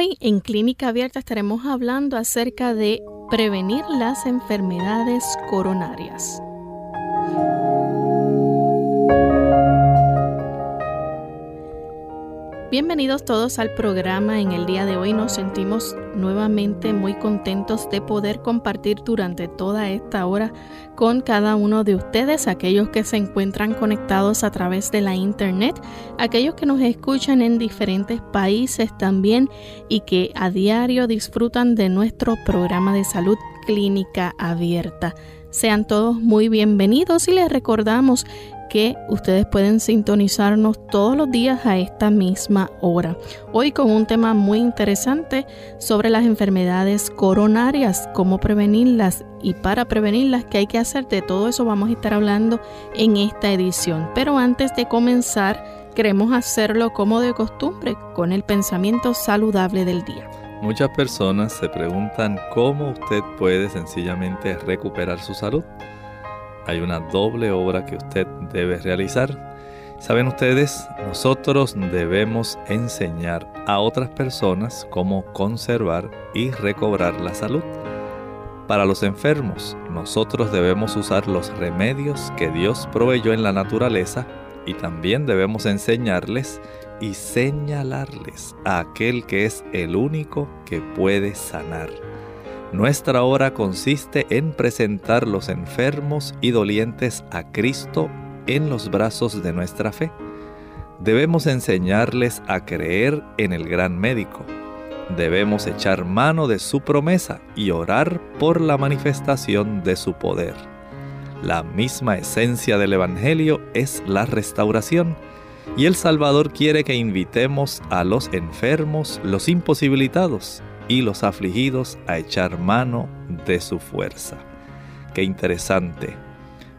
Hoy en Clínica Abierta estaremos hablando acerca de prevenir las enfermedades coronarias. Bienvenidos todos al programa. En el día de hoy nos sentimos nuevamente muy contentos de poder compartir durante toda esta hora con cada uno de ustedes, aquellos que se encuentran conectados a través de la internet, aquellos que nos escuchan en diferentes países también y que a diario disfrutan de nuestro programa de salud clínica abierta. Sean todos muy bienvenidos y les recordamos que ustedes pueden sintonizarnos todos los días a esta misma hora. Hoy con un tema muy interesante sobre las enfermedades coronarias, cómo prevenirlas y para prevenirlas qué hay que hacer. De todo eso vamos a estar hablando en esta edición. Pero antes de comenzar, queremos hacerlo como de costumbre, con el pensamiento saludable del día. Muchas personas se preguntan cómo usted puede sencillamente recuperar su salud hay una doble obra que usted debe realizar. Saben ustedes, nosotros debemos enseñar a otras personas cómo conservar y recobrar la salud. Para los enfermos, nosotros debemos usar los remedios que Dios proveyó en la naturaleza y también debemos enseñarles y señalarles a aquel que es el único que puede sanar. Nuestra obra consiste en presentar los enfermos y dolientes a Cristo en los brazos de nuestra fe. Debemos enseñarles a creer en el gran médico. Debemos echar mano de su promesa y orar por la manifestación de su poder. La misma esencia del Evangelio es la restauración, y el Salvador quiere que invitemos a los enfermos, los imposibilitados y los afligidos a echar mano de su fuerza. Qué interesante,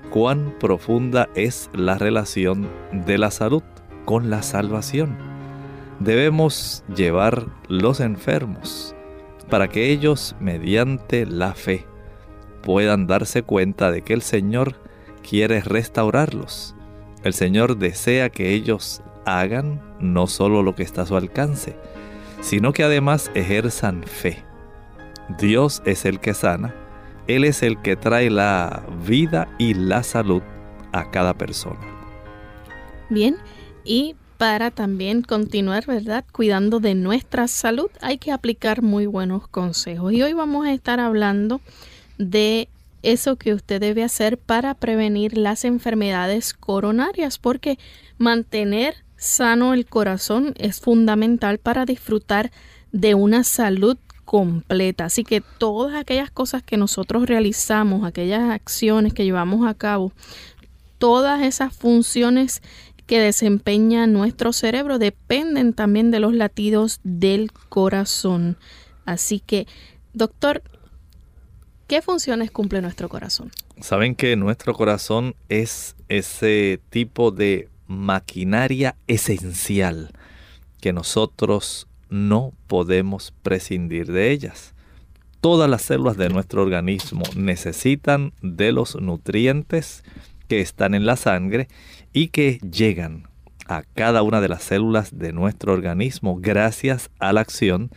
cuán profunda es la relación de la salud con la salvación. Debemos llevar los enfermos para que ellos, mediante la fe, puedan darse cuenta de que el Señor quiere restaurarlos. El Señor desea que ellos hagan no solo lo que está a su alcance, sino que además ejerzan fe. Dios es el que sana, Él es el que trae la vida y la salud a cada persona. Bien, y para también continuar, ¿verdad? Cuidando de nuestra salud, hay que aplicar muy buenos consejos. Y hoy vamos a estar hablando de eso que usted debe hacer para prevenir las enfermedades coronarias, porque mantener sano el corazón es fundamental para disfrutar de una salud completa. Así que todas aquellas cosas que nosotros realizamos, aquellas acciones que llevamos a cabo, todas esas funciones que desempeña nuestro cerebro dependen también de los latidos del corazón. Así que, doctor, ¿qué funciones cumple nuestro corazón? Saben que nuestro corazón es ese tipo de maquinaria esencial que nosotros no podemos prescindir de ellas. Todas las células de nuestro organismo necesitan de los nutrientes que están en la sangre y que llegan a cada una de las células de nuestro organismo gracias a la acción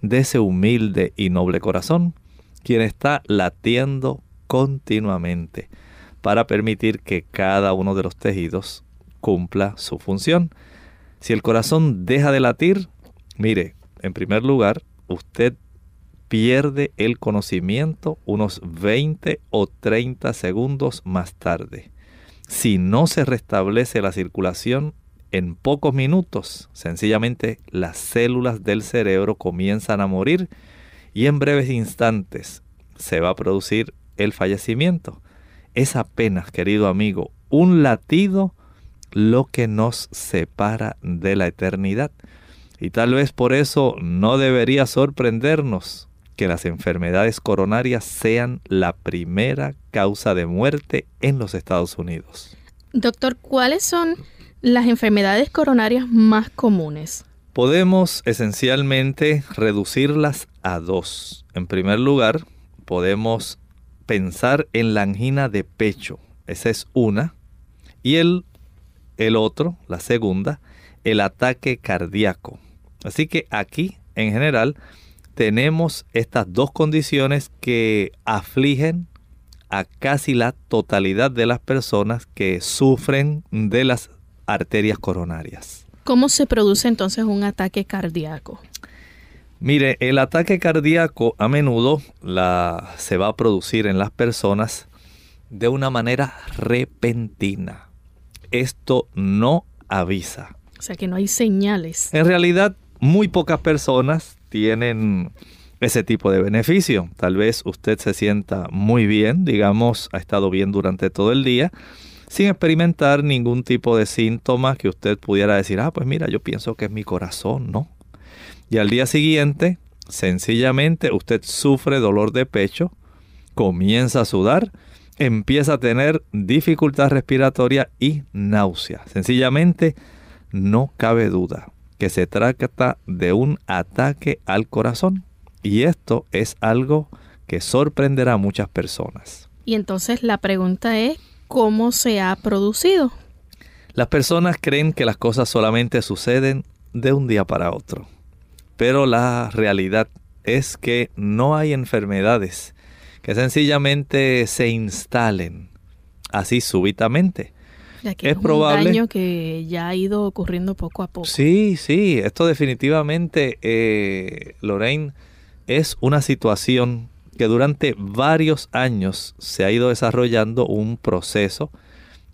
de ese humilde y noble corazón, quien está latiendo continuamente para permitir que cada uno de los tejidos cumpla su función. Si el corazón deja de latir, mire, en primer lugar, usted pierde el conocimiento unos 20 o 30 segundos más tarde. Si no se restablece la circulación, en pocos minutos, sencillamente las células del cerebro comienzan a morir y en breves instantes se va a producir el fallecimiento. es apenas, querido amigo, un latido lo que nos separa de la eternidad. Y tal vez por eso no debería sorprendernos que las enfermedades coronarias sean la primera causa de muerte en los Estados Unidos. Doctor, ¿cuáles son las enfermedades coronarias más comunes? Podemos esencialmente reducirlas a dos. En primer lugar, podemos pensar en la angina de pecho. Esa es una. Y el, el otro, la segunda, el ataque cardíaco. Así que aquí, en general, tenemos estas dos condiciones que afligen a casi la totalidad de las personas que sufren de las arterias coronarias. ¿Cómo se produce entonces un ataque cardíaco? Mire, el ataque cardíaco a menudo la, se va a producir en las personas de una manera repentina. Esto no avisa. O sea que no hay señales. En realidad muy pocas personas tienen ese tipo de beneficio. Tal vez usted se sienta muy bien, digamos, ha estado bien durante todo el día, sin experimentar ningún tipo de síntoma que usted pudiera decir, ah, pues mira, yo pienso que es mi corazón, ¿no? Y al día siguiente, sencillamente, usted sufre dolor de pecho, comienza a sudar, empieza a tener dificultad respiratoria y náusea. Sencillamente, no cabe duda que se trata de un ataque al corazón. Y esto es algo que sorprenderá a muchas personas. Y entonces la pregunta es, ¿cómo se ha producido? Las personas creen que las cosas solamente suceden de un día para otro. Pero la realidad es que no hay enfermedades que sencillamente se instalen así súbitamente es, probable. Un daño que ya ha ido ocurriendo poco a poco. Sí, sí, esto definitivamente, eh, Lorraine, es una situación que durante varios años se ha ido desarrollando un proceso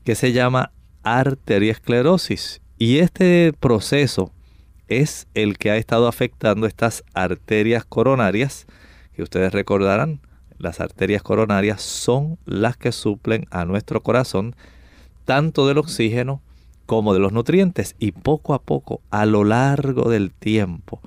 que se llama arteriosclerosis. Y este proceso es el que ha estado afectando estas arterias coronarias, que ustedes recordarán, las arterias coronarias son las que suplen a nuestro corazón tanto del oxígeno como de los nutrientes. Y poco a poco, a lo largo del tiempo,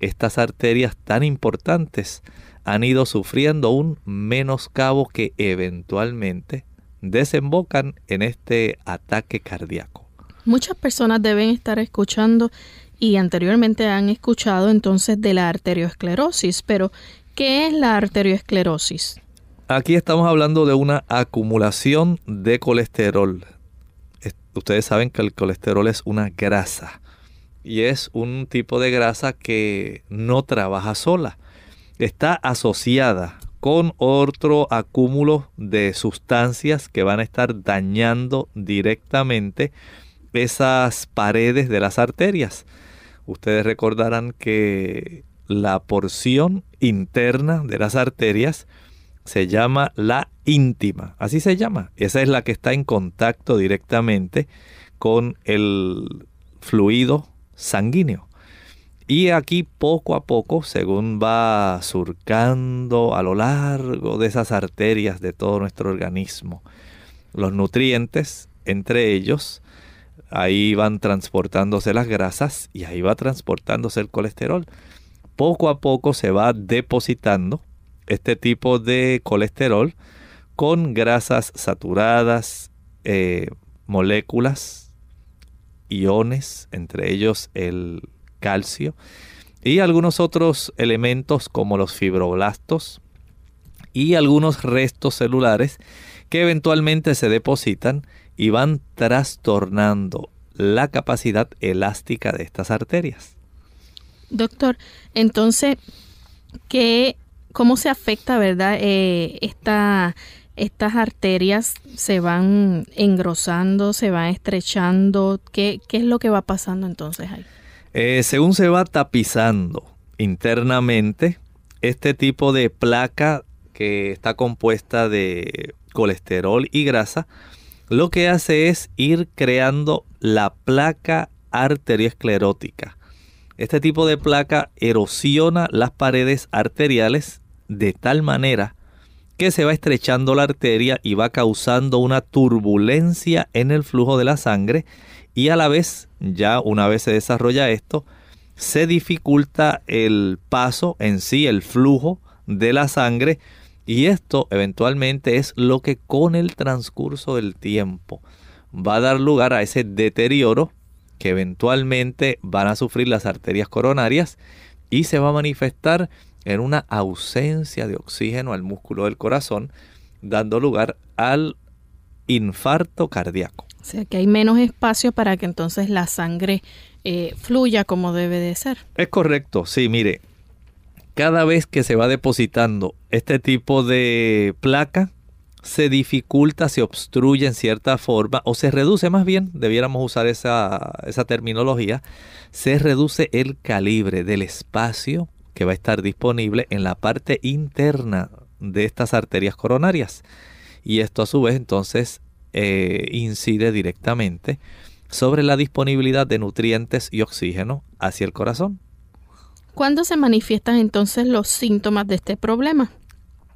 estas arterias tan importantes han ido sufriendo un menoscabo que eventualmente desembocan en este ataque cardíaco. Muchas personas deben estar escuchando y anteriormente han escuchado entonces de la arteriosclerosis, pero ¿qué es la arteriosclerosis? Aquí estamos hablando de una acumulación de colesterol ustedes saben que el colesterol es una grasa y es un tipo de grasa que no trabaja sola. Está asociada con otro acúmulo de sustancias que van a estar dañando directamente esas paredes de las arterias. Ustedes recordarán que la porción interna de las arterias se llama la íntima, así se llama. Esa es la que está en contacto directamente con el fluido sanguíneo. Y aquí poco a poco, según va surcando a lo largo de esas arterias de todo nuestro organismo, los nutrientes, entre ellos, ahí van transportándose las grasas y ahí va transportándose el colesterol. Poco a poco se va depositando este tipo de colesterol con grasas saturadas, eh, moléculas, iones, entre ellos el calcio, y algunos otros elementos como los fibroblastos y algunos restos celulares que eventualmente se depositan y van trastornando la capacidad elástica de estas arterias. Doctor, entonces, ¿qué cómo se afecta, ¿verdad? Eh, estas arterias se van engrosando, se van estrechando. ¿Qué, es lo que va pasando entonces ahí? Eh, según se va tapizando internamente, este tipo de placa que está compuesta de colesterol y grasa, lo que hace es ir creando la placa arteriosclerótica. Este tipo de placa erosiona las paredes arteriales de tal manera que se va estrechando la arteria y va causando una turbulencia en el flujo de la sangre y a la vez, ya una vez se desarrolla esto, se dificulta el paso en sí, el flujo de la sangre y esto eventualmente es lo que con el transcurso del tiempo va a dar lugar a ese deterioro que eventualmente van a sufrir las arterias coronarias y se va a manifestar en una ausencia de oxígeno al músculo del corazón, dando lugar al infarto cardíaco. O sea que hay menos espacio para que entonces la sangre eh, fluya como debe de ser. Es correcto, sí, mire, cada vez que se va depositando este tipo de placa, se dificulta, se obstruye en cierta forma, o se reduce más bien, debiéramos usar esa, esa terminología, se reduce el calibre del espacio que va a estar disponible en la parte interna de estas arterias coronarias. Y esto a su vez entonces eh, incide directamente sobre la disponibilidad de nutrientes y oxígeno hacia el corazón. ¿Cuándo se manifiestan entonces los síntomas de este problema?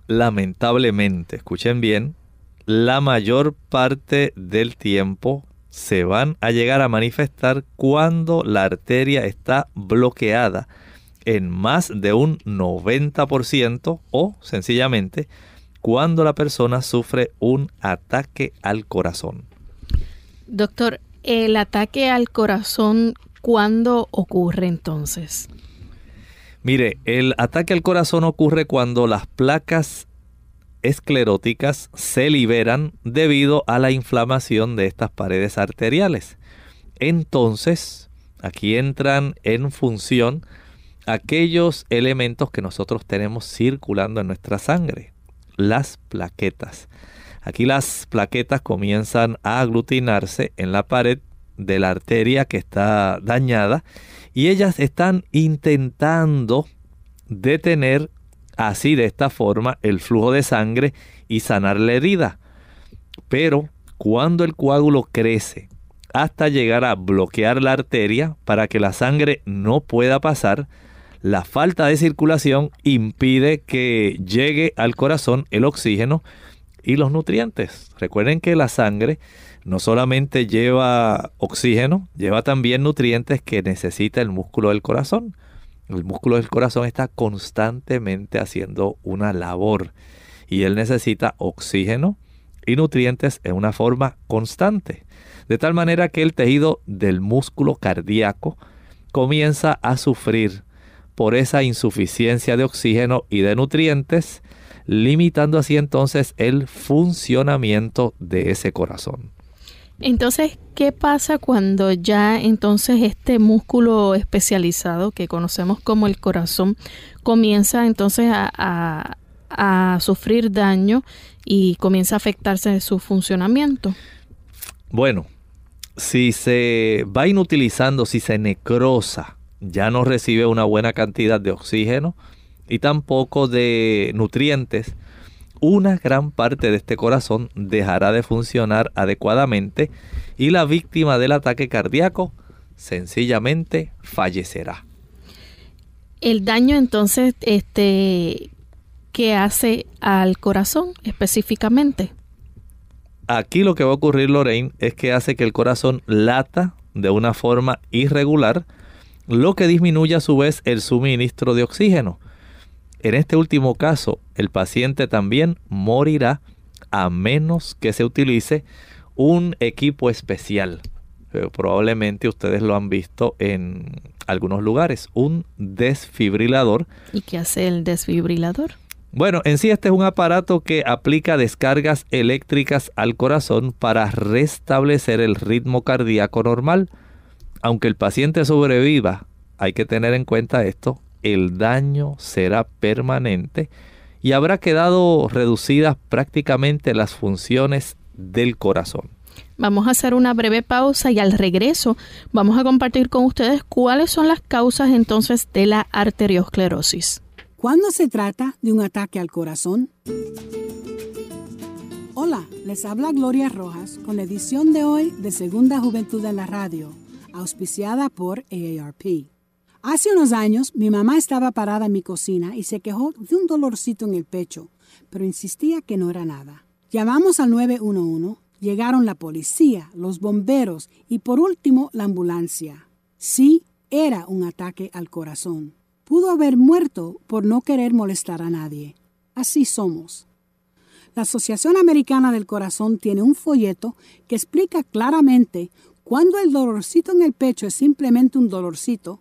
Lamentablemente, escuchen bien, la mayor parte del tiempo se van a llegar a manifestar cuando la arteria está bloqueada en más de un 90% o sencillamente cuando la persona sufre un ataque al corazón. Doctor, ¿el ataque al corazón cuándo ocurre entonces? Mire, el ataque al corazón ocurre cuando las placas escleróticas se liberan debido a la inflamación de estas paredes arteriales. Entonces, aquí entran en función aquellos elementos que nosotros tenemos circulando en nuestra sangre, las plaquetas. Aquí las plaquetas comienzan a aglutinarse en la pared de la arteria que está dañada y ellas están intentando detener así de esta forma el flujo de sangre y sanar la herida. Pero cuando el coágulo crece hasta llegar a bloquear la arteria para que la sangre no pueda pasar, la falta de circulación impide que llegue al corazón el oxígeno y los nutrientes. Recuerden que la sangre no solamente lleva oxígeno, lleva también nutrientes que necesita el músculo del corazón. El músculo del corazón está constantemente haciendo una labor y él necesita oxígeno y nutrientes en una forma constante. De tal manera que el tejido del músculo cardíaco comienza a sufrir por esa insuficiencia de oxígeno y de nutrientes, limitando así entonces el funcionamiento de ese corazón. Entonces, ¿qué pasa cuando ya entonces este músculo especializado que conocemos como el corazón comienza entonces a, a sufrir daño y comienza a afectarse su funcionamiento? Bueno, si se va inutilizando, si se necrosa ya no recibe una buena cantidad de oxígeno y tampoco de nutrientes, una gran parte de este corazón dejará de funcionar adecuadamente y la víctima del ataque cardíaco sencillamente fallecerá. El daño entonces, este, ¿qué hace al corazón específicamente? Aquí lo que va a ocurrir, Lorraine, es que hace que el corazón lata de una forma irregular, lo que disminuye a su vez el suministro de oxígeno. En este último caso, el paciente también morirá a menos que se utilice un equipo especial. Eh, probablemente ustedes lo han visto en algunos lugares, un desfibrilador. ¿Y qué hace el desfibrilador? Bueno, en sí este es un aparato que aplica descargas eléctricas al corazón para restablecer el ritmo cardíaco normal aunque el paciente sobreviva, hay que tener en cuenta esto, el daño será permanente y habrá quedado reducidas prácticamente las funciones del corazón. Vamos a hacer una breve pausa y al regreso vamos a compartir con ustedes cuáles son las causas entonces de la arteriosclerosis. ¿Cuándo se trata de un ataque al corazón? Hola, les habla Gloria Rojas con la edición de hoy de Segunda Juventud en la Radio auspiciada por AARP. Hace unos años mi mamá estaba parada en mi cocina y se quejó de un dolorcito en el pecho. pero insistía que no era nada. Llamamos al 911, llegaron la policía, los bomberos y por último la ambulancia. Sí, era un ataque al corazón. Pudo haber muerto por no querer molestar a nadie. Así somos. La Asociación Americana del Corazón tiene un folleto que explica claramente cuándo el dolorcito en el pecho es simplemente un dolorcito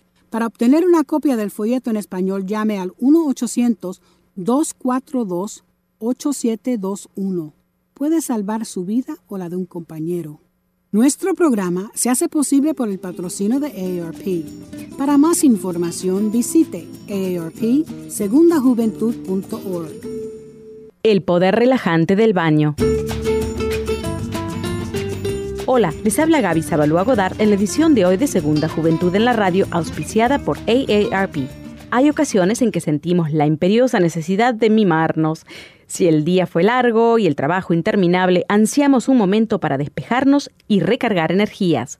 Para obtener una copia del folleto en español, llame al 1-800-242-8721. Puede salvar su vida o la de un compañero. Nuestro programa se hace posible por el patrocinio de AARP. Para más información visite aarpsegundajuventud.org. El poder relajante del baño. Hola, les habla Gaby Zabalúa Godard en la edición de hoy de Segunda Juventud en la Radio, auspiciada por AARP. Hay ocasiones en que sentimos la imperiosa necesidad de mimarnos. Si el día fue largo y el trabajo interminable, ansiamos un momento para despejarnos y recargar energías.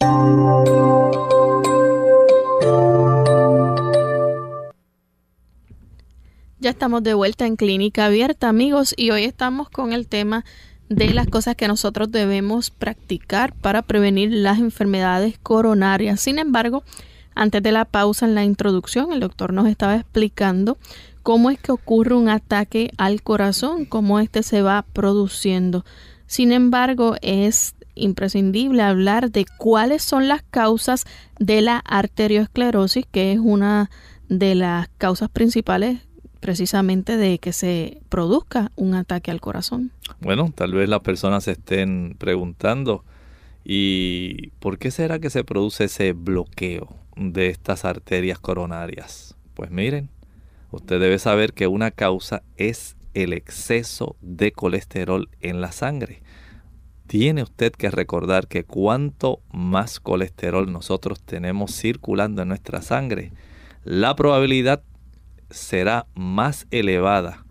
Ya estamos de vuelta en Clínica Abierta, amigos, y hoy estamos con el tema de las cosas que nosotros debemos practicar para prevenir las enfermedades coronarias. Sin embargo, antes de la pausa en la introducción, el doctor nos estaba explicando cómo es que ocurre un ataque al corazón, cómo este se va produciendo. Sin embargo, es imprescindible hablar de cuáles son las causas de la arteriosclerosis, que es una de las causas principales precisamente de que se produzca un ataque al corazón. Bueno, tal vez las personas se estén preguntando, ¿y por qué será que se produce ese bloqueo de estas arterias coronarias? Pues miren, usted debe saber que una causa es el exceso de colesterol en la sangre tiene usted que recordar que cuanto más colesterol nosotros tenemos circulando en nuestra sangre, la probabilidad será más elevada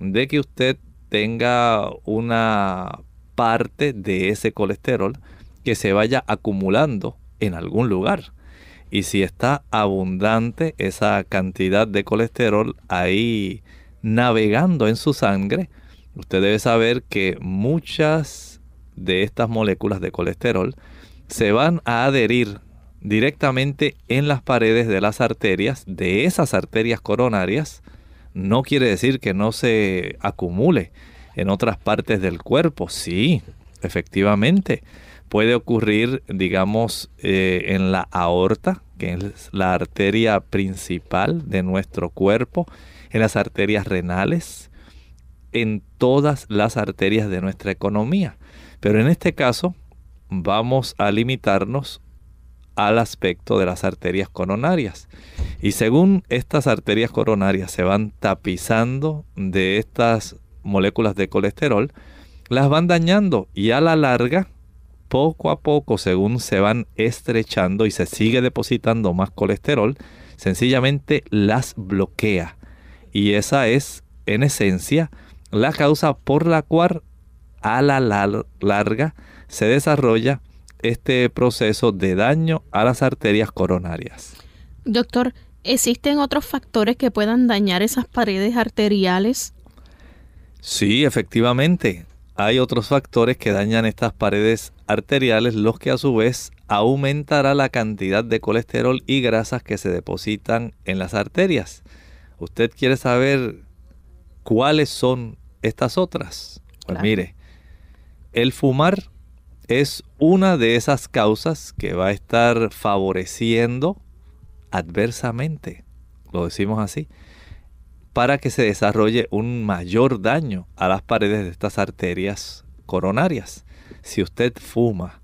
de que usted tenga una parte de ese colesterol que se vaya acumulando en algún lugar. Y si está abundante esa cantidad de colesterol ahí navegando en su sangre, usted debe saber que muchas de estas moléculas de colesterol se van a adherir directamente en las paredes de las arterias, de esas arterias coronarias, no quiere decir que no se acumule en otras partes del cuerpo. Sí, efectivamente. Puede ocurrir, digamos, eh, en la aorta, que es la arteria principal de nuestro cuerpo, en las arterias renales, en todas las arterias de nuestra economía. Pero en este caso vamos a limitarnos al aspecto de las arterias coronarias. Y según estas arterias coronarias se van tapizando de estas moléculas de colesterol, las van dañando y a la larga, poco a poco, según se van estrechando y se sigue depositando más colesterol, sencillamente las bloquea. Y esa es, en esencia, la causa por la cual a la larga se desarrolla este proceso de daño a las arterias coronarias. Doctor, ¿existen otros factores que puedan dañar esas paredes arteriales? Sí, efectivamente. Hay otros factores que dañan estas paredes arteriales, los que a su vez aumentará la cantidad de colesterol y grasas que se depositan en las arterias. ¿Usted quiere saber cuáles son estas otras? Pues mire, el fumar es una de esas causas que va a estar favoreciendo adversamente, lo decimos así, para que se desarrolle un mayor daño a las paredes de estas arterias coronarias. Si usted fuma,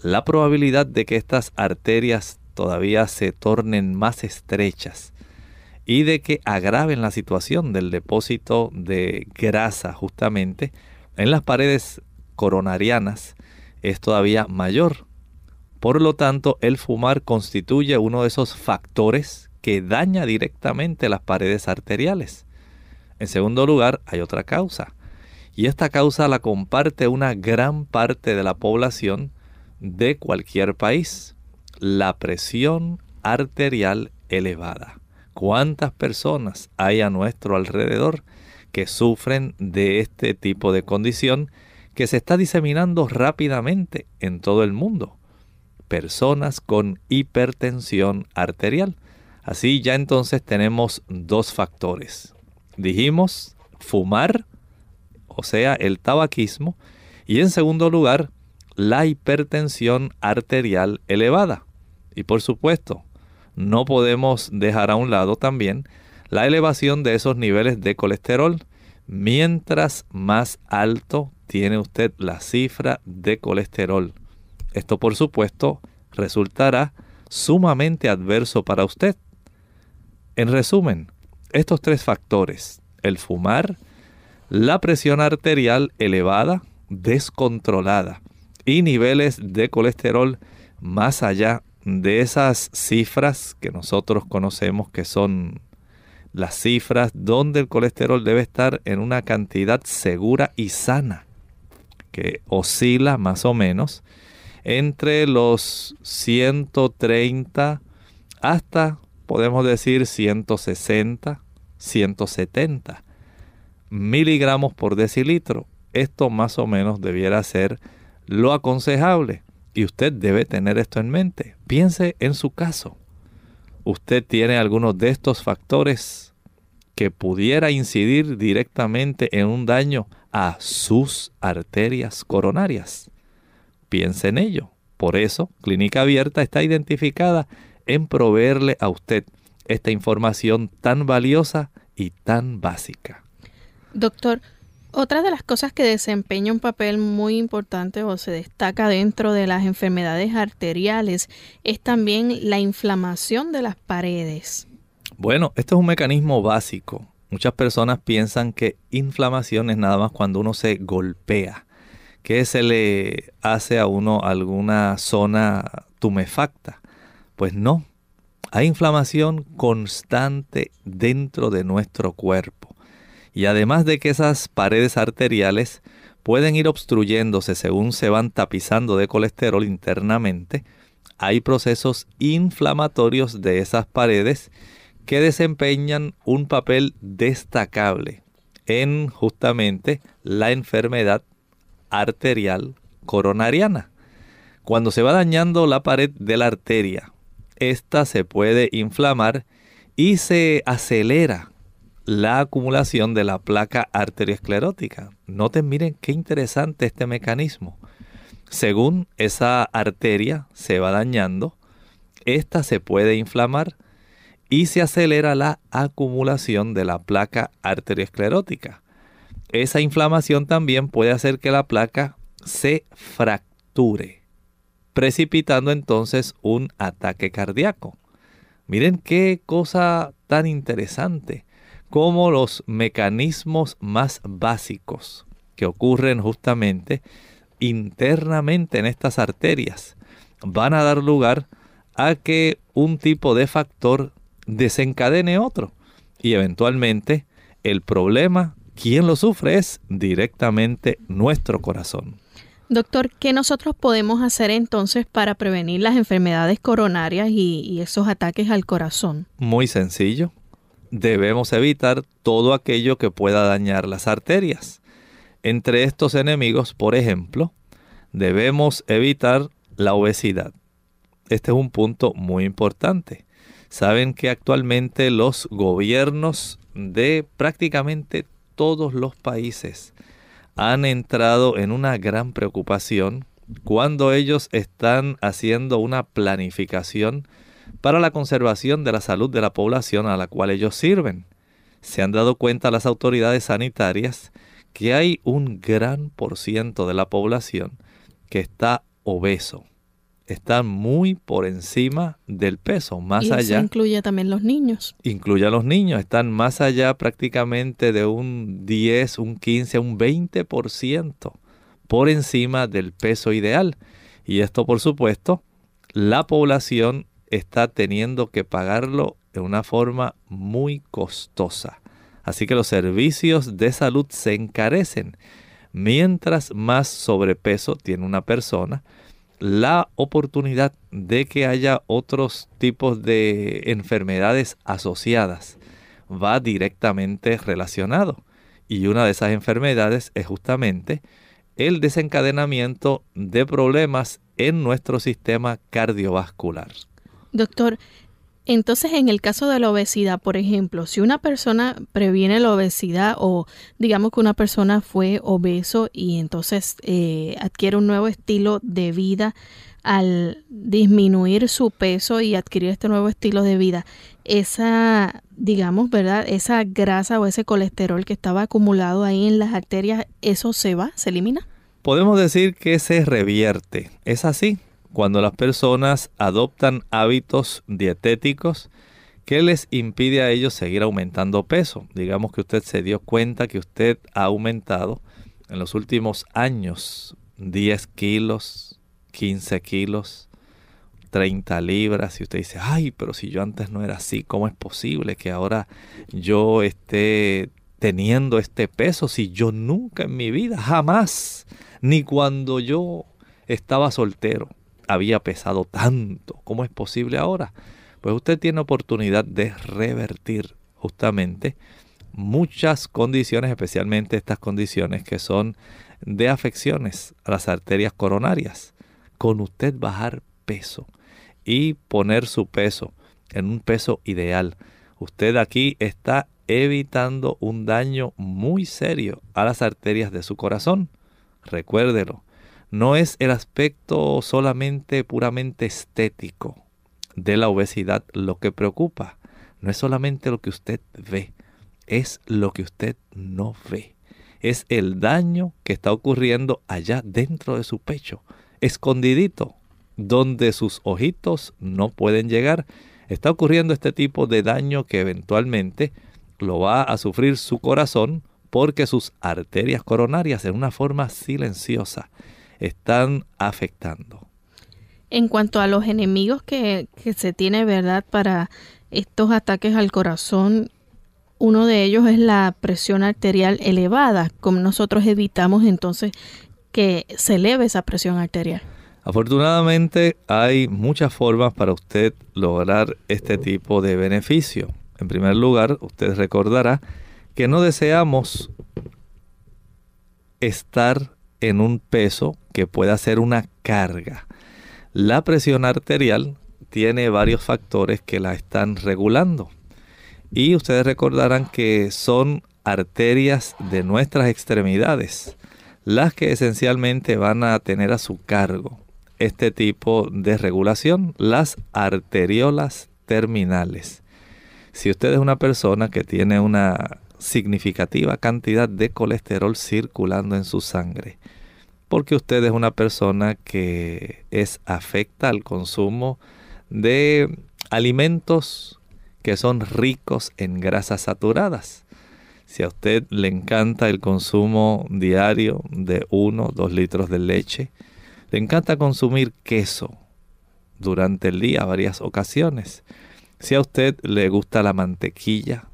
la probabilidad de que estas arterias todavía se tornen más estrechas y de que agraven la situación del depósito de grasa justamente en las paredes coronarianas es todavía mayor. Por lo tanto, el fumar constituye uno de esos factores que daña directamente las paredes arteriales. En segundo lugar, hay otra causa. Y esta causa la comparte una gran parte de la población de cualquier país. La presión arterial elevada. ¿Cuántas personas hay a nuestro alrededor que sufren de este tipo de condición que se está diseminando rápidamente en todo el mundo. Personas con hipertensión arterial. Así ya entonces tenemos dos factores. Dijimos fumar, o sea, el tabaquismo, y en segundo lugar, la hipertensión arterial elevada. Y por supuesto, no podemos dejar a un lado también la elevación de esos niveles de colesterol. Mientras más alto tiene usted la cifra de colesterol. Esto por supuesto resultará sumamente adverso para usted. En resumen, estos tres factores, el fumar, la presión arterial elevada, descontrolada y niveles de colesterol más allá de esas cifras que nosotros conocemos que son las cifras donde el colesterol debe estar en una cantidad segura y sana que oscila más o menos entre los 130 hasta, podemos decir, 160, 170 miligramos por decilitro. Esto más o menos debiera ser lo aconsejable. Y usted debe tener esto en mente. Piense en su caso. ¿Usted tiene algunos de estos factores que pudiera incidir directamente en un daño a sus arterias coronarias. Piense en ello. Por eso, Clínica Abierta está identificada en proveerle a usted esta información tan valiosa y tan básica. Doctor, otra de las cosas que desempeña un papel muy importante o se destaca dentro de las enfermedades arteriales es también la inflamación de las paredes. Bueno, este es un mecanismo básico Muchas personas piensan que inflamación es nada más cuando uno se golpea, que se le hace a uno alguna zona tumefacta. Pues no, hay inflamación constante dentro de nuestro cuerpo. Y además de que esas paredes arteriales pueden ir obstruyéndose según se van tapizando de colesterol internamente, hay procesos inflamatorios de esas paredes que desempeñan un papel destacable en justamente la enfermedad arterial coronariana. Cuando se va dañando la pared de la arteria, esta se puede inflamar y se acelera la acumulación de la placa arteriosclerótica. Noten, miren qué interesante este mecanismo. Según esa arteria se va dañando, esta se puede inflamar y se acelera la acumulación de la placa arteriosclerótica. Esa inflamación también puede hacer que la placa se fracture, precipitando entonces un ataque cardíaco. Miren qué cosa tan interesante, como los mecanismos más básicos que ocurren justamente internamente en estas arterias van a dar lugar a que un tipo de factor desencadene otro y eventualmente el problema, quien lo sufre es directamente nuestro corazón. Doctor, ¿qué nosotros podemos hacer entonces para prevenir las enfermedades coronarias y, esos ataques al corazón? Muy sencillo. Debemos evitar todo aquello que pueda dañar las arterias. Entre estos enemigos, por ejemplo, debemos evitar la obesidad. Este es un punto muy importante. Saben que actualmente los gobiernos de prácticamente todos los países han entrado en una gran preocupación cuando ellos están haciendo una planificación para la conservación de la salud de la población a la cual ellos sirven. Se han dado cuenta las autoridades sanitarias que hay un gran por ciento de la población que está obeso están muy por encima del peso, más y allá. Eso incluye también los niños. Incluye a los niños, están más allá prácticamente de un 10, un 15, un 20% por encima del peso ideal. Y esto, por supuesto, la población está teniendo que pagarlo de una forma muy costosa. Así que los servicios de salud se encarecen. Mientras más sobrepeso tiene una persona, la oportunidad de que haya otros tipos de enfermedades asociadas va directamente relacionado. Y una de esas enfermedades es justamente el desencadenamiento de problemas en nuestro sistema cardiovascular. Doctor, entonces, en el caso de la obesidad, por ejemplo, si una persona previene la obesidad o digamos que una persona fue obeso y entonces eh, adquiere un nuevo estilo de vida al disminuir su peso y adquirir este nuevo estilo de vida, esa, digamos, ¿verdad? Esa grasa o ese colesterol que estaba acumulado ahí en las arterias, ¿eso se va? ¿Se elimina? Podemos decir que se revierte. Es así cuando las personas adoptan hábitos dietéticos que les impide a ellos seguir aumentando peso. Digamos que usted se dio cuenta que usted ha aumentado en los últimos años 10 kilos, 15 kilos, 30 libras y usted dice, ay, pero si yo antes no era así, ¿cómo es posible que ahora yo esté teniendo este peso si yo nunca en mi vida, jamás, ni cuando yo estaba soltero, había pesado tanto. ¿Cómo es posible ahora? Pues usted tiene oportunidad de revertir justamente muchas condiciones, especialmente estas condiciones que son de afecciones a las arterias coronarias. Con usted bajar peso y poner su peso en un peso ideal, usted aquí está evitando un daño muy serio a las arterias de su corazón. Recuérdelo, no es el aspecto solamente puramente estético de la obesidad lo que preocupa. No es solamente lo que usted ve, es lo que usted no ve. Es el daño que está ocurriendo allá dentro de su pecho, escondidito, donde sus ojitos no pueden llegar. Está ocurriendo este tipo de daño que eventualmente lo va a sufrir su corazón porque sus arterias coronarias en una forma silenciosa están afectando. En cuanto a los enemigos que, se tiene, ¿verdad?, para estos ataques al corazón, uno de ellos es la presión arterial elevada. como nosotros evitamos entonces que se eleve esa presión arterial? Afortunadamente hay muchas formas para usted lograr este tipo de beneficio. En primer lugar, usted recordará que no deseamos estar en un peso que pueda ser una carga. La presión arterial tiene varios factores que la están regulando. Y ustedes recordarán que son arterias de nuestras extremidades las que esencialmente van a tener a su cargo este tipo de regulación, las arteriolas terminales. Si usted es una persona que tiene una significativa cantidad de colesterol circulando en su sangre, porque usted es una persona que es afecta al consumo de alimentos que son ricos en grasas saturadas. si a usted le encanta el consumo diario de uno, dos litros de leche, le encanta consumir queso durante el día varias ocasiones, si a usted le gusta la mantequilla,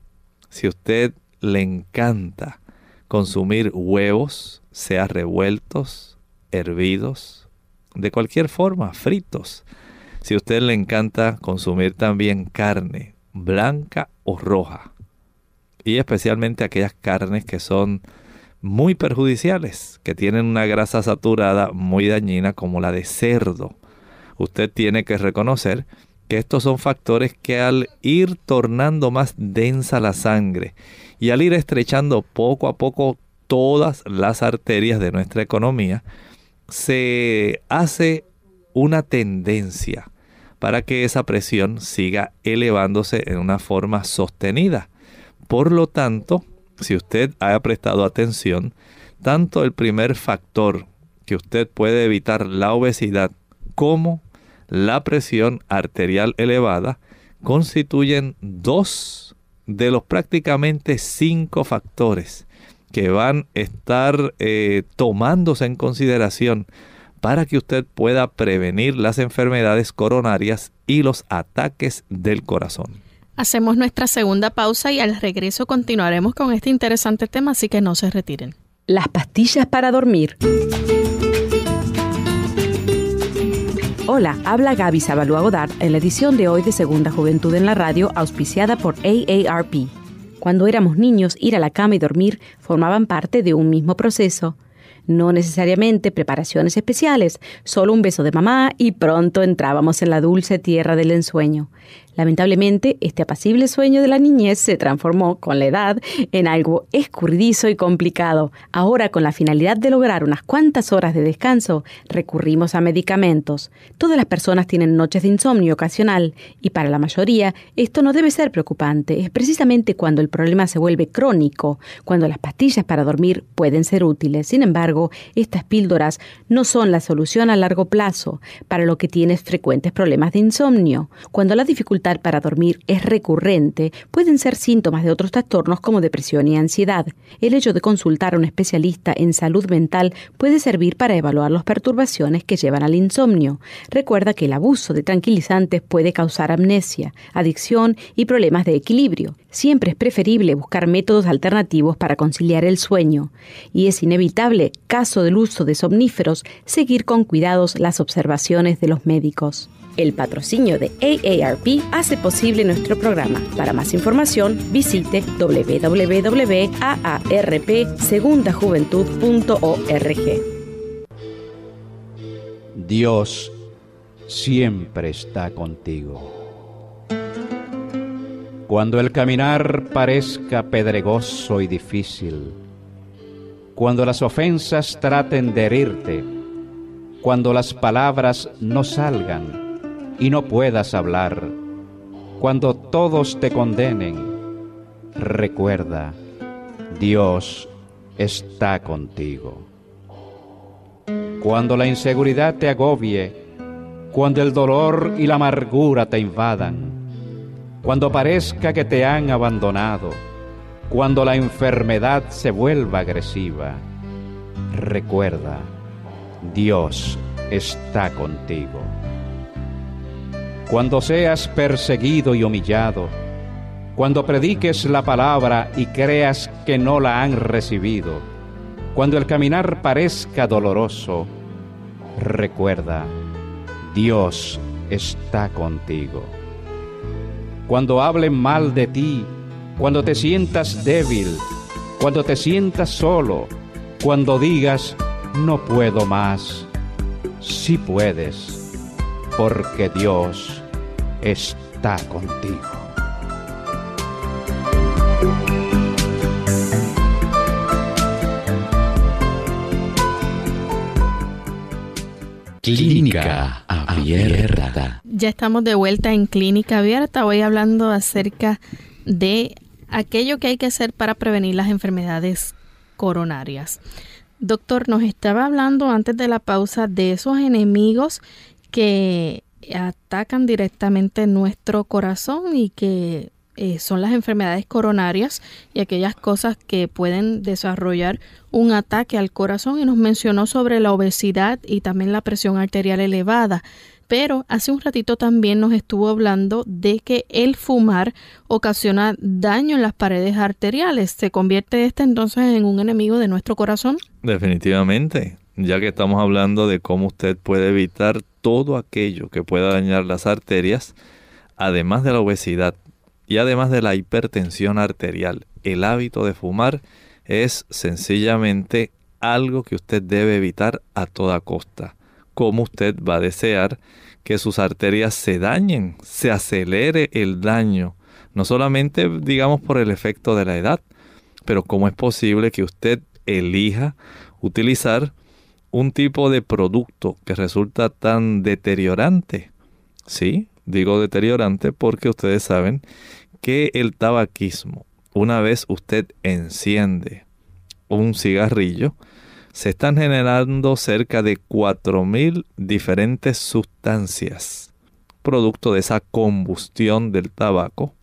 si usted le encanta consumir huevos, sea revueltos, hervidos, de cualquier forma, fritos. Si a usted le encanta consumir también carne, blanca o roja, y especialmente aquellas carnes que son muy perjudiciales, que tienen una grasa saturada muy dañina como la de cerdo. Usted tiene que reconocer que estos son factores que al ir tornando más densa la sangre y al ir estrechando poco a poco todas las arterias de nuestra economía, se hace una tendencia para que esa presión siga elevándose en una forma sostenida. Por lo tanto, si usted ha prestado atención, tanto el primer factor que usted puede evitar la obesidad como la presión arterial elevada constituyen dos de los prácticamente cinco factores que van a estar eh, tomándose en consideración para que usted pueda prevenir las enfermedades coronarias y los ataques del corazón. Hacemos nuestra segunda pausa y al regreso continuaremos con este interesante tema, así que no se retiren. Las pastillas para dormir. Hola, habla Gaby Sabalúa Godard en la edición de hoy de Segunda Juventud en la Radio, auspiciada por AARP. Cuando éramos niños, ir a la cama y dormir formaban parte de un mismo proceso. No necesariamente preparaciones especiales, solo un beso de mamá y pronto entrábamos en la dulce tierra del ensueño. Lamentablemente, este apacible sueño de la niñez se transformó con la edad en algo escurridizo y complicado. Ahora, con la finalidad de lograr unas cuantas horas de descanso, recurrimos a medicamentos. Todas las personas tienen noches de insomnio ocasional y para la mayoría esto no debe ser preocupante. Es precisamente cuando el problema se vuelve crónico, cuando las pastillas para dormir pueden ser útiles. Sin embargo, estas píldoras no son la solución a largo plazo para lo que tienes frecuentes problemas de insomnio. Cuando la dificultad para dormir es recurrente, pueden ser síntomas de otros trastornos como depresión y ansiedad. El hecho de consultar a un especialista en salud mental puede servir para evaluar las perturbaciones que llevan al insomnio. Recuerda que el abuso de tranquilizantes puede causar amnesia, adicción y problemas de equilibrio. Siempre es preferible buscar métodos alternativos para conciliar el sueño. Y es inevitable, caso del uso de somníferos, seguir con cuidados las observaciones de los médicos. El patrocinio de AARP hace posible nuestro programa. Para más información, visite www.aarpsegundajuventud.org. Dios siempre está contigo. Cuando el caminar parezca pedregoso y difícil, cuando las ofensas traten de herirte, cuando las palabras no salgan, y no puedas hablar. Cuando todos te condenen, recuerda, Dios está contigo. Cuando la inseguridad te agobie, cuando el dolor y la amargura te invadan, cuando parezca que te han abandonado, cuando la enfermedad se vuelva agresiva, recuerda, Dios está contigo cuando seas perseguido y humillado, cuando prediques la palabra y creas que no la han recibido, cuando el caminar parezca doloroso, recuerda, Dios está contigo. Cuando hablen mal de ti, cuando te sientas débil, cuando te sientas solo, cuando digas, no puedo más, sí puedes porque Dios está contigo. Clínica Abierta. Ya estamos de vuelta en Clínica Abierta. Voy hablando acerca de aquello que hay que hacer para prevenir las enfermedades coronarias. Doctor, nos estaba hablando antes de la pausa de esos enemigos que atacan directamente nuestro corazón y que eh, son las enfermedades coronarias y aquellas cosas que pueden desarrollar un ataque al corazón y nos mencionó sobre la obesidad y también la presión arterial elevada. Pero hace un ratito también nos estuvo hablando de que el fumar ocasiona daño en las paredes arteriales. ¿Se convierte este entonces en un enemigo de nuestro corazón? Definitivamente, ya que estamos hablando de cómo usted puede evitar todo aquello que pueda dañar las arterias, además de la obesidad, y además de la hipertensión arterial, el hábito de fumar es sencillamente algo que usted debe evitar a toda costa. Como usted va a desear que sus arterias se dañen, se acelere el daño, no solamente digamos por el efecto de la edad, pero cómo es posible que usted elija utilizar un tipo de producto que resulta tan deteriorante. Sí, digo deteriorante porque ustedes saben que el tabaquismo, una vez usted enciende un cigarrillo, se están generando cerca de 4.000 diferentes sustancias, producto de esa combustión del tabaco.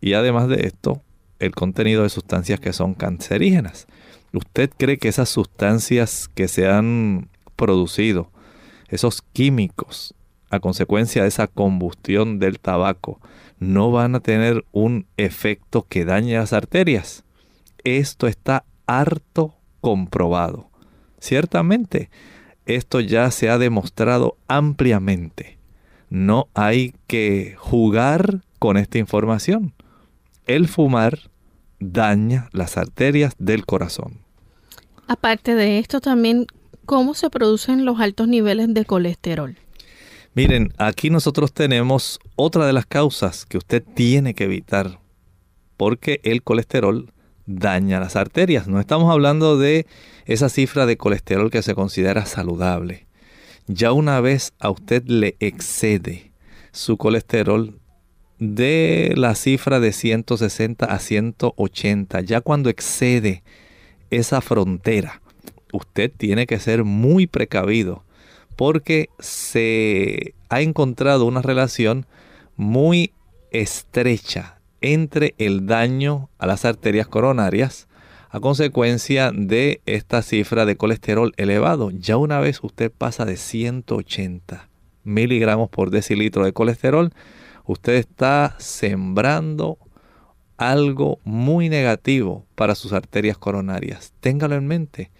Y además de esto, el contenido de sustancias que son cancerígenas. ¿Usted cree que esas sustancias que se han producido, esos químicos, a consecuencia de esa combustión del tabaco, no van a tener un efecto que dañe las arterias. Esto está harto comprobado. Ciertamente, esto ya se ha demostrado ampliamente. No hay que jugar con esta información. El fumar daña las arterias del corazón. Aparte de esto, también, ¿cómo se producen los altos niveles de colesterol? Miren, aquí nosotros tenemos otra de las causas que usted tiene que evitar, porque el colesterol daña las arterias. No estamos hablando de esa cifra de colesterol que se considera saludable. Ya una vez a usted le excede su colesterol de la cifra de 160 a 180, ya cuando excede esa frontera, usted tiene que ser muy precavido porque se ha encontrado una relación muy estrecha entre el daño a las arterias coronarias a consecuencia de esta cifra de colesterol elevado. Ya una vez usted pasa de 180 miligramos por decilitro de colesterol, usted está sembrando algo muy negativo para sus arterias coronarias. Téngalo en mente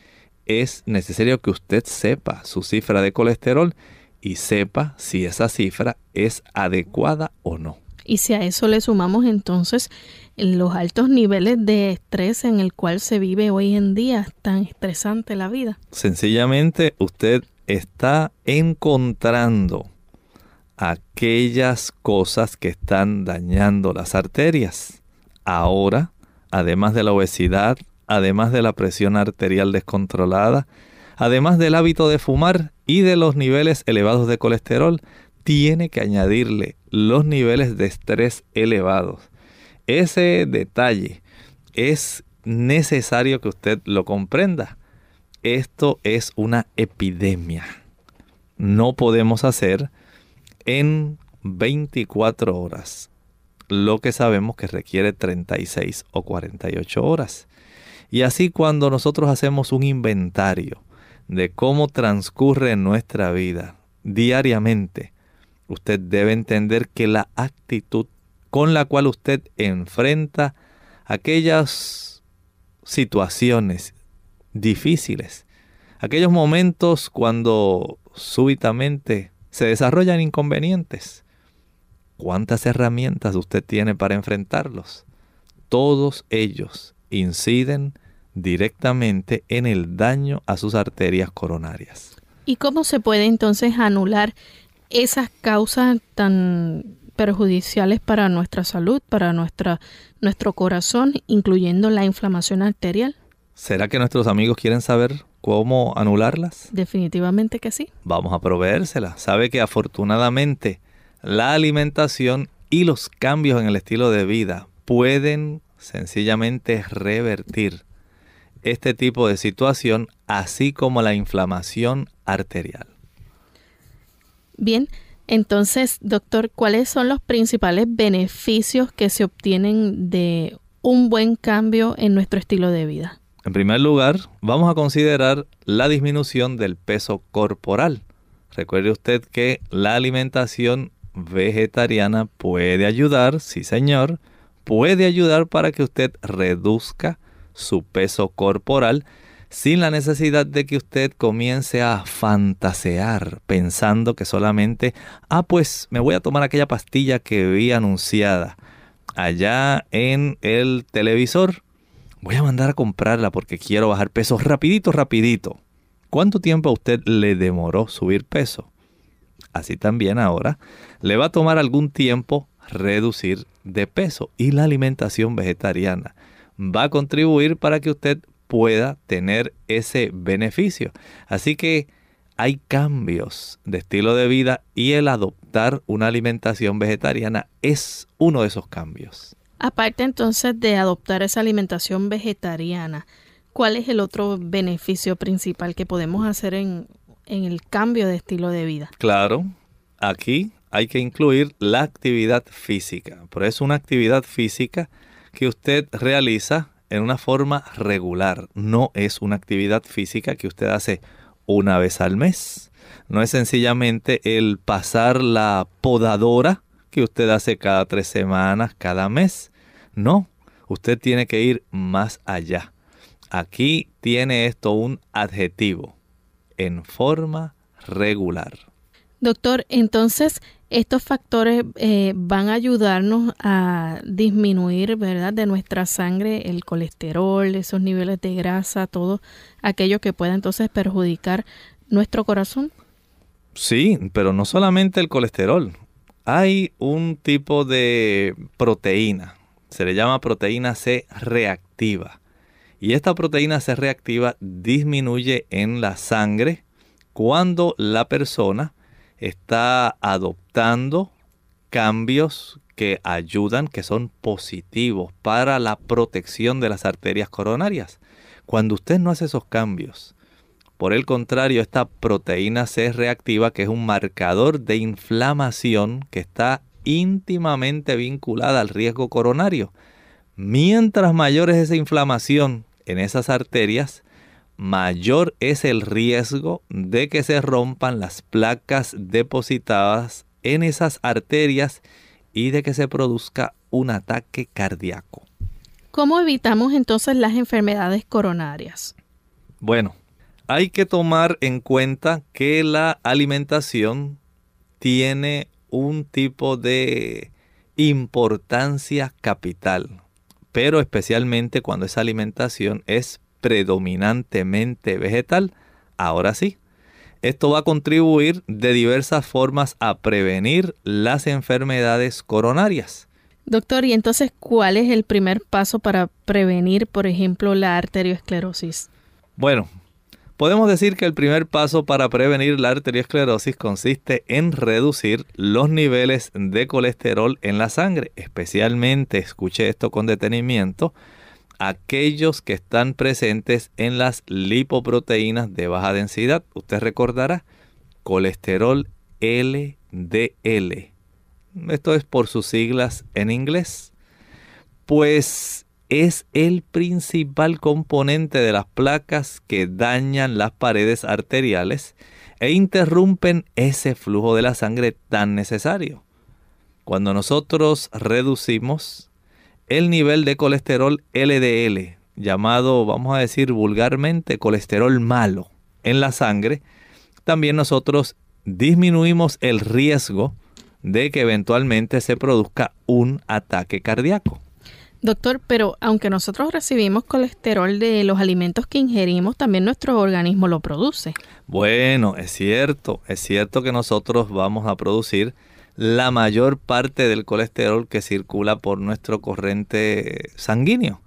es necesario que usted sepa su cifra de colesterol y sepa si esa cifra es adecuada o no. Y si a eso le sumamos entonces los altos niveles de estrés en el cual se vive hoy en día, tan estresante la vida. Sencillamente usted está encontrando aquellas cosas que están dañando las arterias. Ahora, además de la obesidad, además de la presión arterial descontrolada, además del hábito de fumar y de los niveles elevados de colesterol, tiene que añadirle los niveles de estrés elevados. Ese detalle es necesario que usted lo comprenda. Esto es una epidemia. No podemos hacer en 24 horas lo que sabemos que requiere 36 o 48 horas. Y así cuando nosotros hacemos un inventario de cómo transcurre nuestra vida diariamente, usted debe entender que la actitud con la cual usted enfrenta aquellas situaciones difíciles, aquellos momentos cuando súbitamente se desarrollan inconvenientes, ¿cuántas herramientas usted tiene para enfrentarlos? Todos ellos inciden directamente en el daño a sus arterias coronarias. ¿Y cómo se puede entonces anular esas causas tan perjudiciales para nuestra salud, para nuestra, nuestro corazón, incluyendo la inflamación arterial? ¿Será que nuestros amigos quieren saber cómo anularlas? Definitivamente que sí. Vamos a proveérsela. Sabe que afortunadamente la alimentación y los cambios en el estilo de vida pueden sencillamente revertir este tipo de situación, así como la inflamación arterial. Bien, Entonces, doctor, ¿cuáles son los principales beneficios que se obtienen de un buen cambio en nuestro estilo de vida? En primer lugar, vamos a considerar la disminución del peso corporal. Recuerde usted que la alimentación vegetariana puede ayudar, sí señor, puede ayudar para que usted reduzca su peso corporal sin la necesidad de que usted comience a fantasear pensando que solamente, ah, pues me voy a tomar aquella pastilla que vi anunciada allá en el televisor. Voy a mandar a comprarla porque quiero bajar peso rapidito, rapidito. ¿Cuánto tiempo a usted le demoró subir peso? Así también ahora le va a tomar algún tiempo reducir de peso y la alimentación vegetariana va a contribuir para que usted pueda tener ese beneficio. Así que hay cambios de estilo de vida y el adoptar una alimentación vegetariana es uno de esos cambios. Aparte entonces de adoptar esa alimentación vegetariana, ¿cuál es el otro beneficio principal que podemos hacer en, en el cambio de estilo de vida? Claro, aquí hay que incluir la actividad física. Por eso una actividad física que usted realiza en una forma regular. No es una actividad física que usted hace una vez al mes. No es sencillamente el pasar la podadora que usted hace cada tres semanas, cada mes. No, usted tiene que ir más allá. Aquí tiene esto un adjetivo, en forma regular. Doctor, entonces estos factores eh, van a ayudarnos a disminuir, ¿verdad?, de nuestra sangre el colesterol, esos niveles de grasa, todo aquello que pueda entonces perjudicar nuestro corazón. Sí, pero no solamente el colesterol. Hay un tipo de proteína, se le llama proteína C reactiva. Y esta proteína C reactiva disminuye en la sangre cuando la persona está adoptando cambios que ayudan, que son positivos para la protección de las arterias coronarias. Cuando usted no hace esos cambios, por el contrario, esta proteína C reactiva, que es un marcador de inflamación que está íntimamente vinculada al riesgo coronario. Mientras mayor es esa inflamación en esas arterias, mayor es el riesgo de que se rompan las placas depositadas en esas arterias y de que se produzca un ataque cardíaco. ¿Cómo evitamos entonces las enfermedades coronarias? Bueno, hay que tomar en cuenta que la alimentación tiene un tipo de importancia capital, pero especialmente cuando esa alimentación es predominantemente vegetal. Ahora sí, esto va a contribuir de diversas formas a prevenir las enfermedades coronarias. Doctor, ¿y entonces cuál es el primer paso para prevenir, por ejemplo, la arteriosclerosis? Bueno, podemos decir que el primer paso para prevenir la arteriosclerosis consiste en reducir los niveles de colesterol en la sangre, especialmente, escuche esto con detenimiento, aquellos que están presentes en las lipoproteínas de baja densidad. Usted recordará colesterol LDL. Esto es por sus siglas en inglés. Pues es el principal componente de las placas que dañan las paredes arteriales e interrumpen ese flujo de la sangre tan necesario. Cuando nosotros reducimos el nivel de colesterol LDL, llamado, vamos a decir vulgarmente, colesterol malo en la sangre, también nosotros disminuimos el riesgo de que eventualmente se produzca un ataque cardíaco. Doctor, pero aunque nosotros recibimos colesterol de los alimentos que ingerimos, también nuestro organismo lo produce. Bueno, es cierto, es cierto que nosotros vamos a producir la mayor parte del colesterol que circula por nuestro corriente sanguíneo.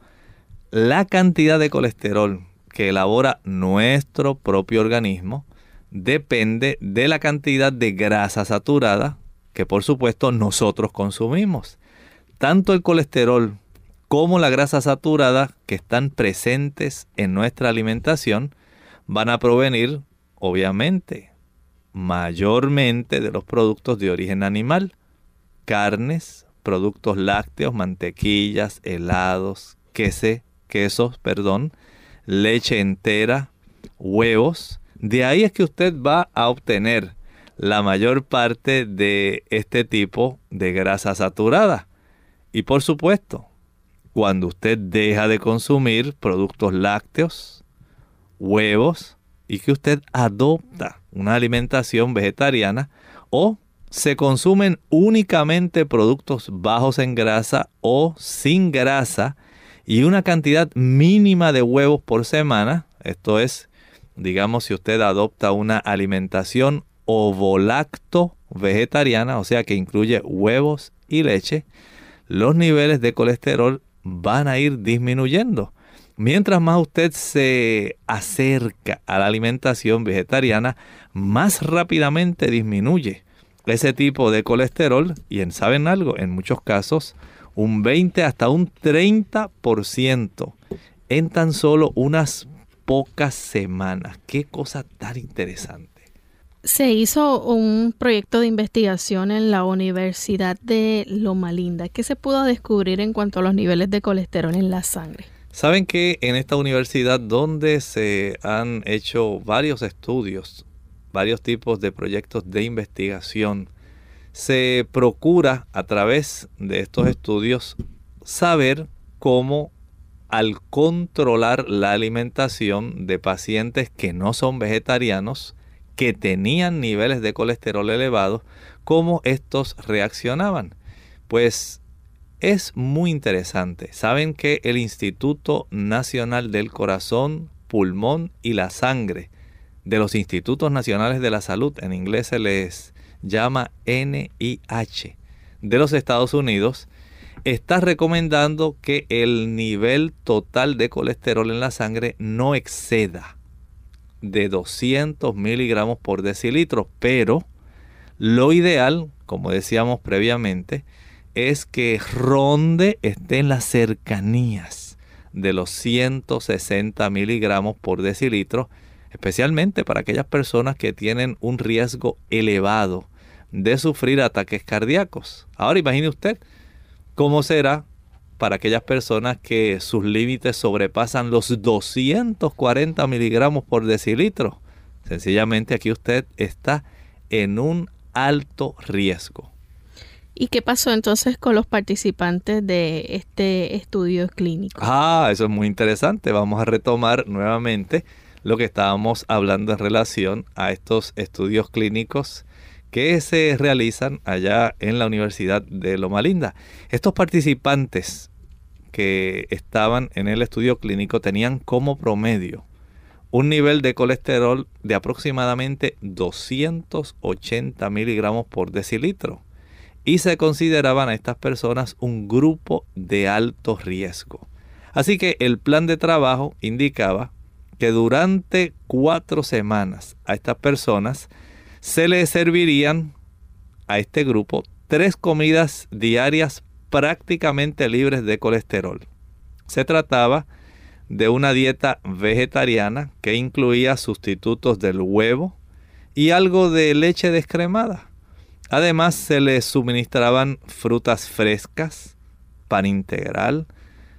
La cantidad de colesterol que elabora nuestro propio organismo depende de la cantidad de grasa saturada que por supuesto nosotros consumimos. Tanto el colesterol como la grasa saturada que están presentes en nuestra alimentación van a provenir, obviamente, mayormente de los productos de origen animal, carnes, productos lácteos, mantequillas, helados, queso, quesos, perdón, leche entera, huevos. De ahí es que usted va a obtener la mayor parte de este tipo de grasa saturada. Y por supuesto, cuando usted deja de consumir productos lácteos, huevos, y que usted adopta una alimentación vegetariana o se consumen únicamente productos bajos en grasa o sin grasa y una cantidad mínima de huevos por semana. Esto es, digamos, si usted adopta una alimentación ovolacto vegetariana, o sea que incluye huevos y leche, los niveles de colesterol van a ir disminuyendo. Mientras más usted se acerca a la alimentación vegetariana, más rápidamente disminuye ese tipo de colesterol y en saben algo, en muchos casos un 20 hasta un 30% en tan solo unas pocas semanas. Qué cosa tan interesante. Se hizo un proyecto de investigación en la Universidad de Loma Linda. ¿Qué se pudo descubrir en cuanto a los niveles de colesterol en la sangre? Saben que en esta universidad donde se han hecho varios estudios, varios tipos de proyectos de investigación, se procura a través de estos estudios saber cómo al controlar la alimentación de pacientes que no son vegetarianos, que tenían niveles de colesterol elevados, cómo estos reaccionaban. Pues es muy interesante. Saben que el Instituto Nacional del Corazón, Pulmón y la Sangre de los Institutos Nacionales de la Salud, en inglés se les llama NIH de los Estados Unidos, está recomendando que el nivel total de colesterol en la sangre no exceda de 200 miligramos por decilitro, pero lo ideal, como decíamos previamente, es que ronde esté en las cercanías de los 160 miligramos por decilitro, especialmente para aquellas personas que tienen un riesgo elevado de sufrir ataques cardíacos. Ahora imagine usted cómo será para aquellas personas que sus límites sobrepasan los 240 miligramos por decilitro. Sencillamente aquí usted está en un alto riesgo. ¿Y qué pasó entonces con los participantes de este estudio clínico? Ah, eso es muy interesante. Vamos a retomar nuevamente lo que estábamos hablando en relación a estos estudios clínicos que se realizan allá en la Universidad de Loma Linda. Estos participantes que estaban en el estudio clínico tenían como promedio un nivel de colesterol de aproximadamente 280 miligramos por decilitro y se consideraban a estas personas un grupo de alto riesgo. Así que el plan de trabajo indicaba que durante cuatro semanas a estas personas se les servirían a este grupo tres comidas diarias prácticamente libres de colesterol. Se trataba de una dieta vegetariana que incluía sustitutos del huevo y algo de leche descremada. Además se le suministraban frutas frescas, pan integral,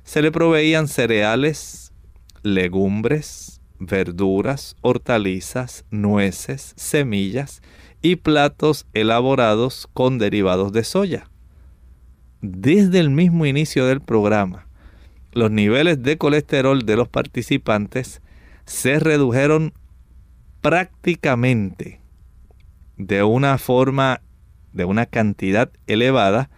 se le proveían cereales, legumbres, verduras, hortalizas, nueces, semillas y platos elaborados con derivados de soya. Desde el mismo inicio del programa, los niveles de colesterol de los participantes se redujeron prácticamente de una forma de una cantidad elevada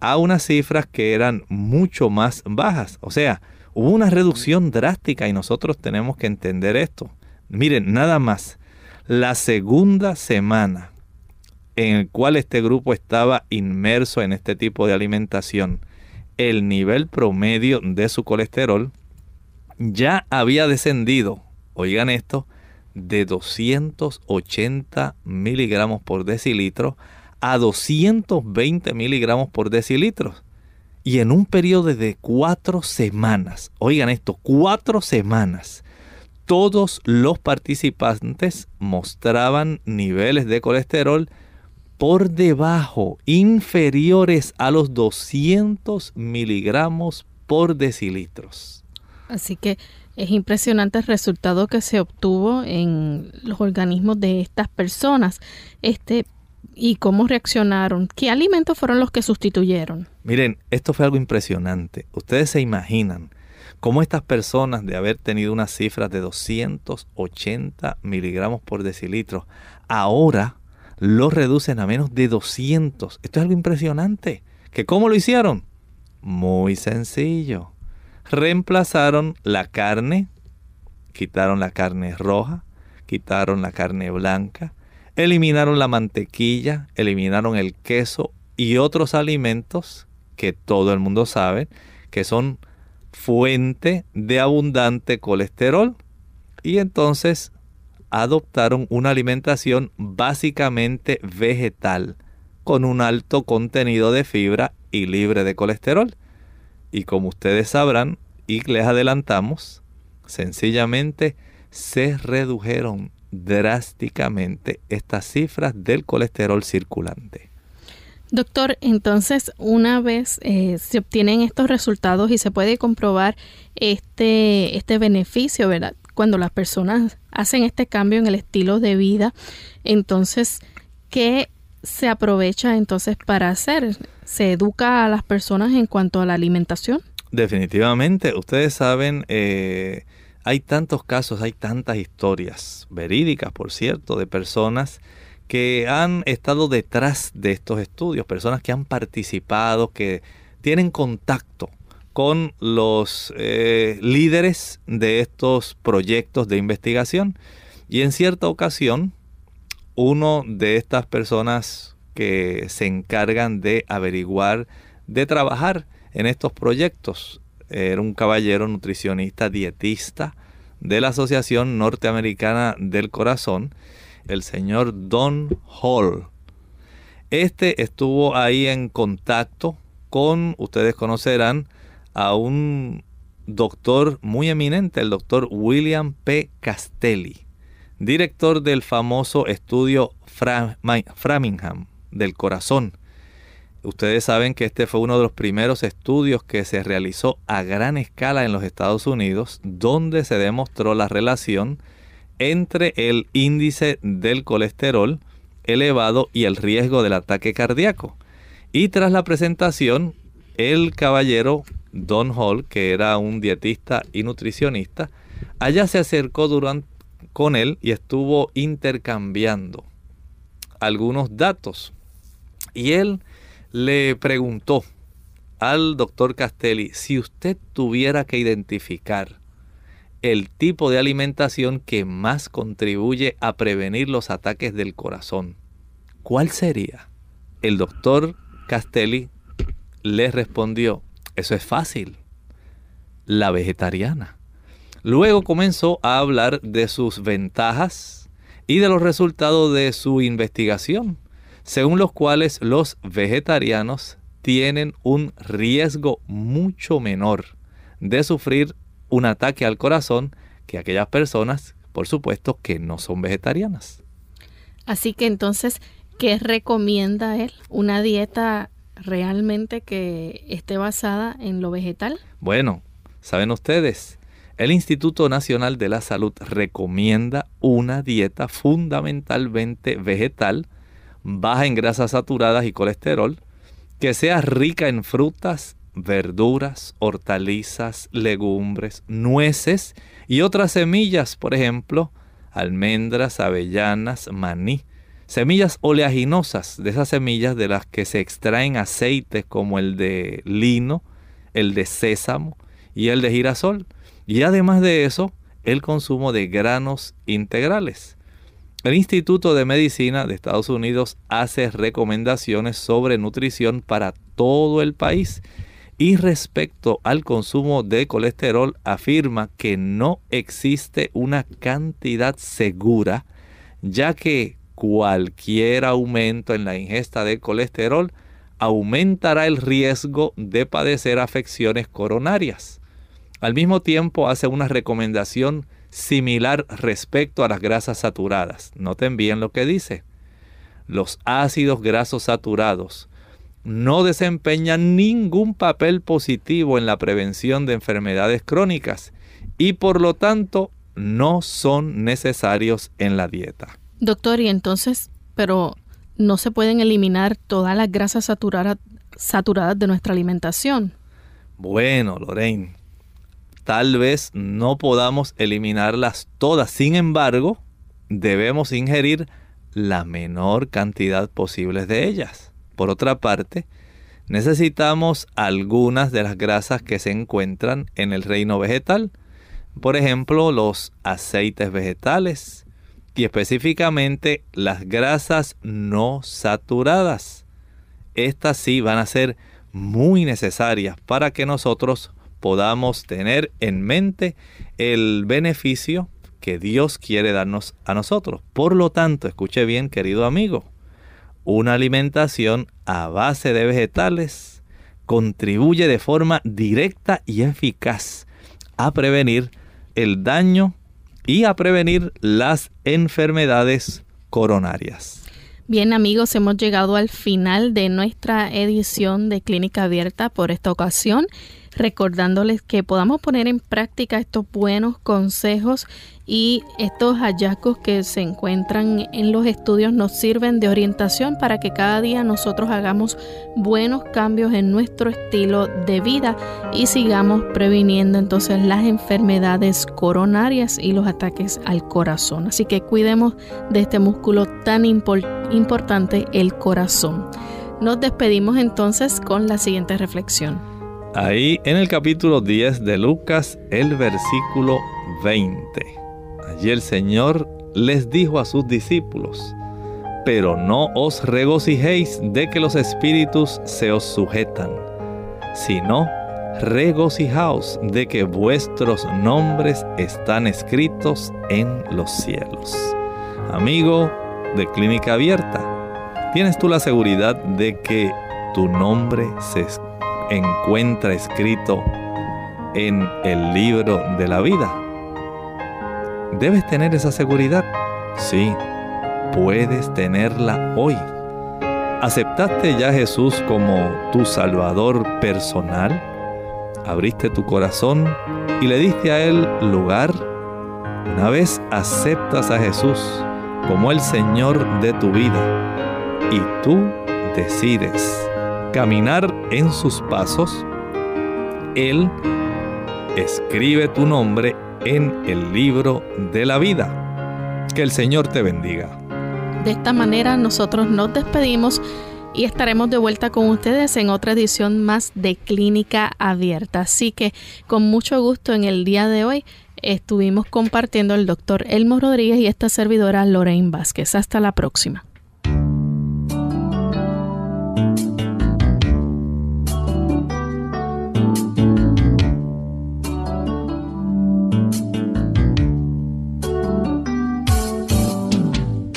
a unas cifras que eran mucho más bajas. O sea, hubo una reducción drástica y nosotros tenemos que entender esto. Miren, nada más, la segunda semana en el cual este grupo estaba inmerso en este tipo de alimentación, el nivel promedio de su colesterol ya había descendido, oigan esto, de 280 miligramos por decilitro a 220 miligramos por decilitro. Y en un periodo de cuatro semanas, oigan esto, cuatro semanas, todos los participantes mostraban niveles de colesterol por debajo, inferiores a los 200 miligramos por decilitros. Así que es impresionante el resultado que se obtuvo en los organismos de estas personas. Este, ¿Y cómo reaccionaron? ¿Qué alimentos fueron los que sustituyeron? Miren, esto fue algo impresionante. Ustedes se imaginan cómo estas personas de haber tenido unas cifras de 280 miligramos por decilitro, ahora lo reducen a menos de 200. Esto es algo impresionante. ¿Que ¿Cómo lo hicieron? Muy sencillo. Reemplazaron la carne, quitaron la carne roja, quitaron la carne blanca, eliminaron la mantequilla, eliminaron el queso y otros alimentos que todo el mundo sabe que son fuente de abundante colesterol. Y entonces adoptaron una alimentación básicamente vegetal, con un alto contenido de fibra y libre de colesterol. Y como ustedes sabrán, y les adelantamos, sencillamente se redujeron drásticamente estas cifras del colesterol circulante. Doctor, entonces una vez eh, se obtienen estos resultados y se puede comprobar este, este beneficio, ¿verdad? Cuando las personas hacen este cambio en el estilo de vida, entonces, ¿qué se aprovecha entonces para hacer? ¿Se educa a las personas en cuanto a la alimentación? Definitivamente, ustedes saben, eh, hay tantos casos, hay tantas historias, verídicas por cierto, de personas que han estado detrás de estos estudios, personas que han participado, que tienen contacto con los eh, líderes de estos proyectos de investigación. Y en cierta ocasión, uno de estas personas que se encargan de averiguar, de trabajar en estos proyectos, era un caballero nutricionista dietista de la Asociación Norteamericana del Corazón, el señor Don Hall. Este estuvo ahí en contacto con, ustedes conocerán, a un doctor muy eminente, el doctor William P. Castelli, director del famoso estudio Framingham del corazón. Ustedes saben que este fue uno de los primeros estudios que se realizó a gran escala en los Estados Unidos, donde se demostró la relación entre el índice del colesterol elevado y el riesgo del ataque cardíaco. Y tras la presentación, el caballero Don Hall, que era un dietista y nutricionista, allá se acercó con él y estuvo intercambiando algunos datos. Y él le preguntó al doctor Castelli si usted tuviera que identificar el tipo de alimentación que más contribuye a prevenir los ataques del corazón. ¿Cuál sería? El doctor Castelli le respondió, eso es fácil, la vegetariana. Luego comenzó a hablar de sus ventajas y de los resultados de su investigación, según los cuales los vegetarianos tienen un riesgo mucho menor de sufrir un ataque al corazón que aquellas personas, por supuesto, que no son vegetarianas. Así que entonces, ¿qué recomienda él? ¿Una dieta realmente que esté basada en lo vegetal? Bueno, saben ustedes, el Instituto Nacional de la Salud recomienda una dieta fundamentalmente vegetal, baja en grasas saturadas y colesterol, que sea rica en frutas verduras, hortalizas, legumbres, nueces y otras semillas, por ejemplo, almendras, avellanas, maní. Semillas oleaginosas, de esas semillas de las que se extraen aceites como el de lino, el de sésamo y el de girasol. Y además de eso, el consumo de granos integrales. El Instituto de Medicina de Estados Unidos hace recomendaciones sobre nutrición para todo el país y respecto al consumo de colesterol, afirma que no existe una cantidad segura, ya que cualquier aumento en la ingesta de colesterol aumentará el riesgo de padecer afecciones coronarias. Al mismo tiempo hace una recomendación similar respecto a las grasas saturadas. Noten bien lo que dice. Los ácidos grasos saturados no desempeñan ningún papel positivo en la prevención de enfermedades crónicas y por lo tanto no son necesarios en la dieta. Doctor, y entonces, pero no se pueden eliminar todas las grasas saturadas, saturadas de nuestra alimentación. Bueno, Lorraine, tal vez no podamos eliminarlas todas, sin embargo, debemos ingerir la menor cantidad posible de ellas. Por otra parte, necesitamos algunas de las grasas que se encuentran en el reino vegetal, por ejemplo, los aceites vegetales y específicamente las grasas no saturadas. Estas sí van a ser muy necesarias para que nosotros podamos tener en mente el beneficio que Dios quiere darnos a nosotros. Por lo tanto, escuche bien, querido amigo, una alimentación a base de vegetales contribuye de forma directa y eficaz a prevenir el daño y a prevenir las enfermedades coronarias. Bien amigos, hemos llegado al final de nuestra edición de Clínica Abierta por esta ocasión, recordándoles que podamos poner en práctica estos buenos consejos y estos hallazgos que se encuentran en los estudios nos sirven de orientación para que cada día nosotros hagamos buenos cambios en nuestro estilo de vida y sigamos previniendo entonces las enfermedades coronarias y los ataques al corazón. Así que cuidemos de este músculo tan importante, el corazón. Nos despedimos entonces con la siguiente reflexión. Ahí en el capítulo 10 de Lucas, el versículo 20 y el Señor les dijo a sus discípulos, pero no os regocijéis de que los espíritus se os sujetan, sino regocijaos de que vuestros nombres están escritos en los cielos. Amigo de Clínica Abierta, ¿tienes tú la seguridad de que tu nombre se encuentra escrito en el libro de la vida? ¿Debes tener esa seguridad? Sí, puedes tenerla hoy. ¿Aceptaste ya a Jesús como tu Salvador personal? ¿Abriste tu corazón y le diste a Él lugar? Una vez aceptas a Jesús como el Señor de tu vida y tú decides caminar en sus pasos, Él escribe tu nombre en el libro de la vida. Que el Señor te bendiga. De esta manera nosotros nos despedimos y estaremos de vuelta con ustedes en otra edición más de Clínica Abierta. Así que con mucho gusto en el día de hoy estuvimos compartiendo el doctor Elmo Rodríguez y esta servidora Lorraine Vázquez. Hasta la próxima.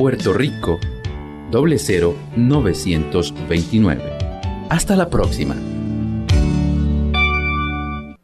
Puerto Rico 00929. Hasta la próxima.